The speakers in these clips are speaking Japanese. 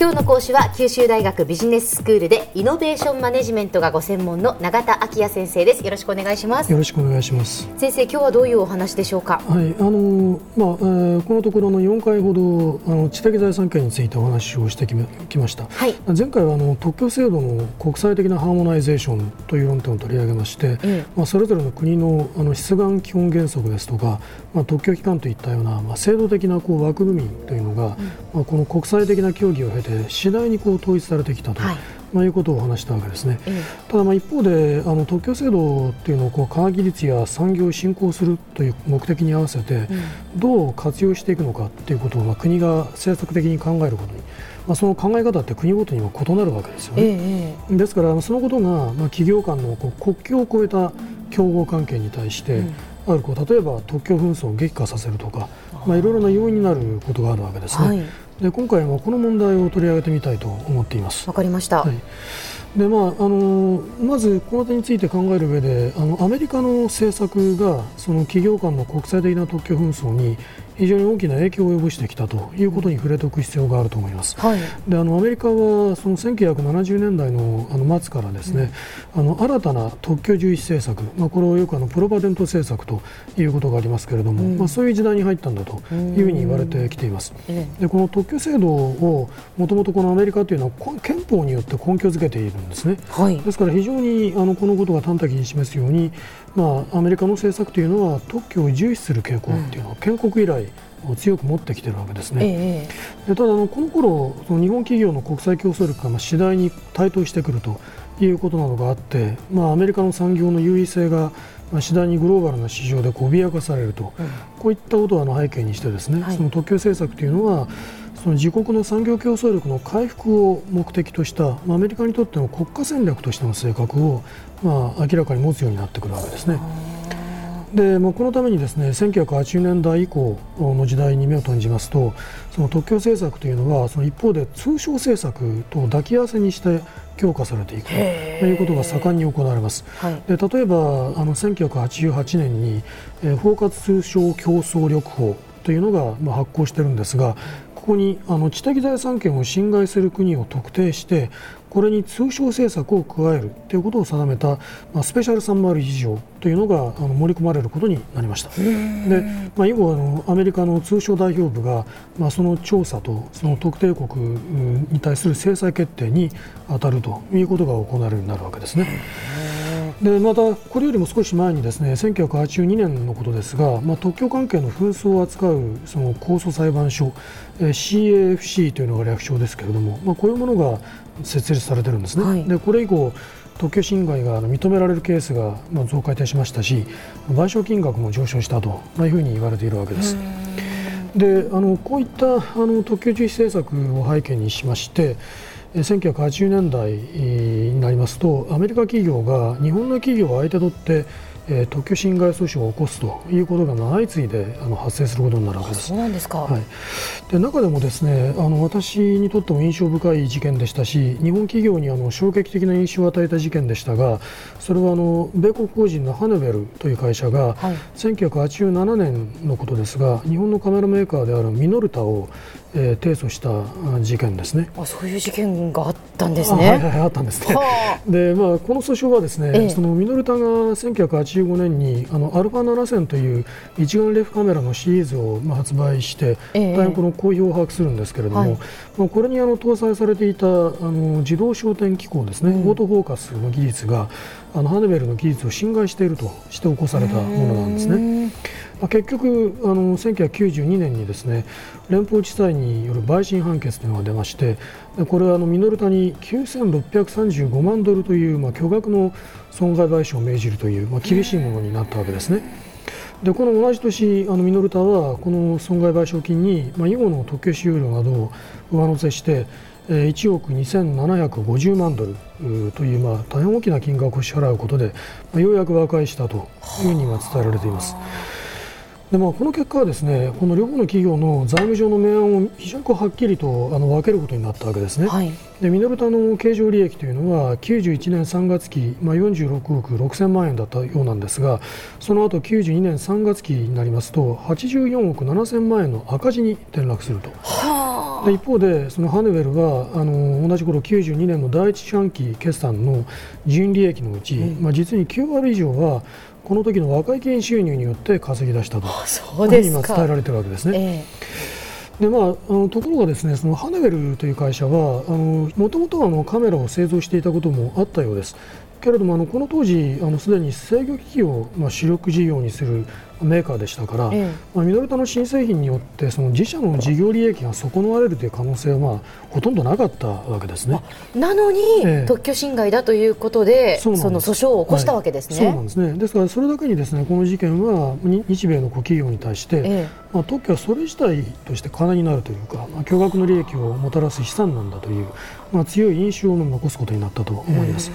今日の講師は九州大学ビジネススクールでイノベーションマネジメントがご専門の永田昭也先生です。よろしくお願いします。よろしくお願いします。先生今日はどういうお話でしょうか？はいあのまあ、えー、このところの4回ほどあの知的財産権についてお話をしてきました、はい、前回はあの特許制度の国際的なハーモナイゼーションという論点を取り上げまして、うん、まあ、それぞれの国のあの出願基本原則ですとか、まあ、特許機関といったような、まあ、制度的なこう枠組みというのが、うん、まあ、この国際的な協議を経て次第にこう統一されてきたと。はい。まあ、いうことを話したわけですね、ええ、ただまあ一方であの特許制度っていうのをこう科学技術や産業を振興するという目的に合わせてどう活用していくのかっていうことをまあ国が政策的に考えることに、まあ、その考え方って国ごとにも異なるわけですよね、え、ですからそのことがまあ企業間のこう国境を越えた競合関係に対して、あるこう例えば特許紛争を激化させるとか、まあ、いろいろな要因になることがあるわけですね。はいで今回はこの問題を取り上げてみたいと思っています。わかりました。はいでまあ、あのまずこの点について考える上であのアメリカの政策がその企業間の国際的な特許紛争に非常に大きな影響を及ぼしてきたということに触れておく必要があると思います。はい、であのアメリカはその1970年代のあの末からですね、うん、あの新たな特許重視政策、まあ、これをよくあのプロパテント政策ということがありますけれども、うん、まあ、そういう時代に入ったんだというふうに言われてきています。でこの特許制度をもともとこのアメリカというのは憲法によって根拠づけているんですね。はい、ですから非常にあのこのことが端的に示すように、まあ、アメリカの政策というのは特許を重視する傾向というのは建国以来を強く持ってきているわけですね。ええ、でただあのこの頃その日本企業の国際競争力がまあ次第に台頭してくるということなどがあって、まあ、アメリカの産業の優位性がまあ次第にグローバルな市場で脅かされると、うん、こういったことをあの背景にしてですね、はい、その特許政策というのはその自国の産業競争力の回復を目的とした、まあ、アメリカにとっての国家戦略としての性格を、まあ、明らかに持つようになってくるわけですね。でまあ、このためにですね1980年代以降の時代に目を閉じますとその特許政策というのはその一方で通商政策と抱き合わせにして強化されていくということが盛んに行われます。はい、で例えばあの1988年に、えー、包括通商競争力法というのが、まあ、発行してるんですがここにあの知的財産権を侵害する国を特定してこれに通商政策を加えるということを定めた、まあ、スペシャル301条というのがあの盛り込まれることになりました。で、まあ、以後あのアメリカの通商代表部が、まあ、その調査とその特定国に対する制裁決定に当たるということが行われるようになるわけですね。でまた、これよりも少し前にですね1982年のことですが、まあ、特許関係の紛争を扱うその控訴裁判所、えー、CAFC というのが略称ですけれども、まあ、こういうものが設立されてるんですね。はい、でこれ以降特許侵害が認められるケースが増加いたしましたし賠償金額も上昇したというふうに言われているわけです。であのこういったあの特急重視政策を背景にしまして1980年代になりますとアメリカ企業が日本の企業を相手取ってえー、特許侵害訴訟を起こすということが相次いであの発生することになるわけです。そうなんですか、はい、で中でもですねあの私にとっても印象深い事件でしたし日本企業にあの衝撃的な印象を与えた事件でしたがそれはあの米国法人のハネベルという会社が、はい、1987年のことですが日本のカメラメーカーであるミノルタをえー、提訴した事件ですね。あそういう事件があったんですね。はいはい、あったんですね。で、まあこの訴訟はですね、ええ、そのミノルタが1985年にあのアルファ7000という一眼レフカメラのシリーズをまあ発売して、え、大変この好評を把握するんですけれども、はい、まあこれにあの搭載されていたあの自動焦点機構ですね、うん、オートフォーカスの技術があのハネベルの技術を侵害しているとして起こされたものなんですね。まあ、結局あの1992年にですね連邦地裁による陪審判決というのが出ましてこれはあのミノルタに9635万ドルという、まあ、巨額の損害賠償を命じるという、まあ、厳しいものになったわけですね。でこの同じ年あのミノルタはこの損害賠償金に、まあ、以後の特許使用料などを上乗せして1億2750万ドルという、まあ、大変大きな金額を支払うことで、まあ、ようやく和解したというふうに今伝えられています。でまあ、この結果はですねこの両方の企業の財務上の明暗を非常にこうはっきりとあの分けることになったわけですね。はい、でミノルタの経常利益というのは91年3月期、まあ、46億6000万円だったようなんですがその後92年3月期になりますと84億7000万円の赤字に転落すると。はあで一方でそのハネウェルはあの同じ頃92年の第一四半期決算の純利益のうち、うん、まあ、実に9割以上はこの時の和解金収入によって稼ぎ出したとそうです今伝えられているわけですね。えー、でまあ、あのところがですねそのハネウェルという会社はもともとはカメラを製造していたこともあったようです。けれどもあのこの当時あのすでに制御機器を、まあ、主力事業にするメーカーでしたから、ええ、まあ、ミノルタの新製品によってその自社の事業利益が損なわれるという可能性は、まあ、ほとんどなかったわけですね。なのに、え、特許侵害だということでその訴訟を起こしたわけですね、はい、そうなんですね。ですからそれだけにですねこの事件は日米の企業に対して、まあ、特許はそれ自体として金になるというか、まあ、巨額の利益をもたらす資産なんだという、まあ、強い印象を残すことになったと思います。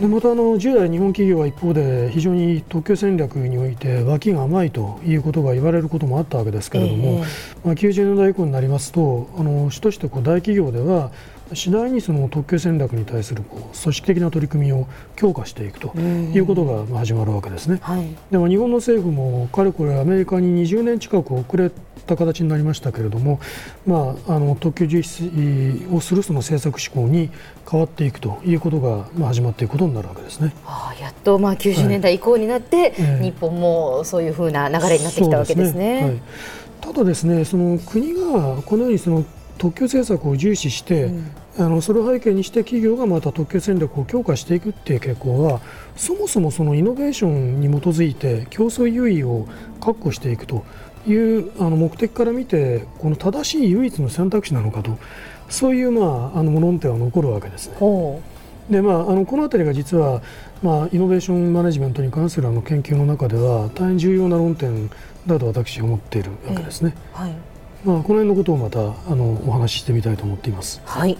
でまたあの従来、日本企業は一方で非常に特許戦略において脇が甘いということが言われることもあったわけですけれども、えー、まあ、90年代以降になりますとあの主としてこう大企業では次第にその特許戦略に対するこう組織的な取り組みを強化していくということが始まるわけですね。はい、でも日本の政府もかれこれアメリカに20年近く遅れた形になりましたけれども、まあ、あの特許実施をするその政策志向に変わっていくということが、まあ、始まっていくことになるわけですね。はあ、やっとまあ90年代以降になって、はい、日本もそういうふうな流れになってきたわけですね。すね。はい、ただですねその国がこのようにその特許政策を重視して、うん、あのそれを背景にして企業がまた特許戦略を強化していくっていう傾向はそもそもそのイノベーションに基づいて競争優位を確保していくというあの目的から見てこの正しい唯一の選択肢なのかとそういう、まあ、あの論点は残るわけですね。でまあ、あのこの辺りが実は、まあ、イノベーションマネジメントに関するあの研究の中では大変重要な論点だと私は思っているわけですね。えーはいまあ、この辺のことをまたあのお話ししてみたいと思っています。はい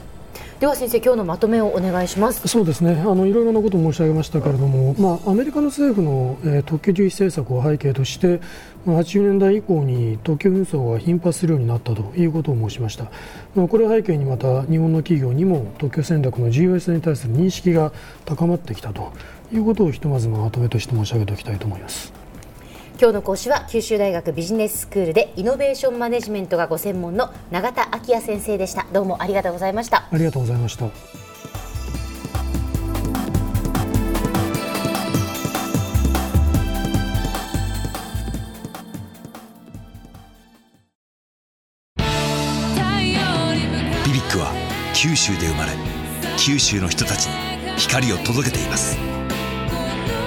では先生今日のまとめをお願いします。そうですね。あのいろいろなことを申し上げましたけれども、まあ、アメリカの政府の、えー、特許重視政策を背景として、80年代以降に特許紛争が頻発するようになったということを申しました、ま、これを背景にまた日本の企業にも特許戦略の重要性に対する認識が高まってきたということをひとまずまとめとして申し上げておきたいと思います。今日の講師は九州大学ビジネススクールでイノベーションマネジメントがご専門の永田昭也先生でした。どうもありがとうございました。ありがとうございました。ビビックは九州で生まれ九州の人たちに光を届けています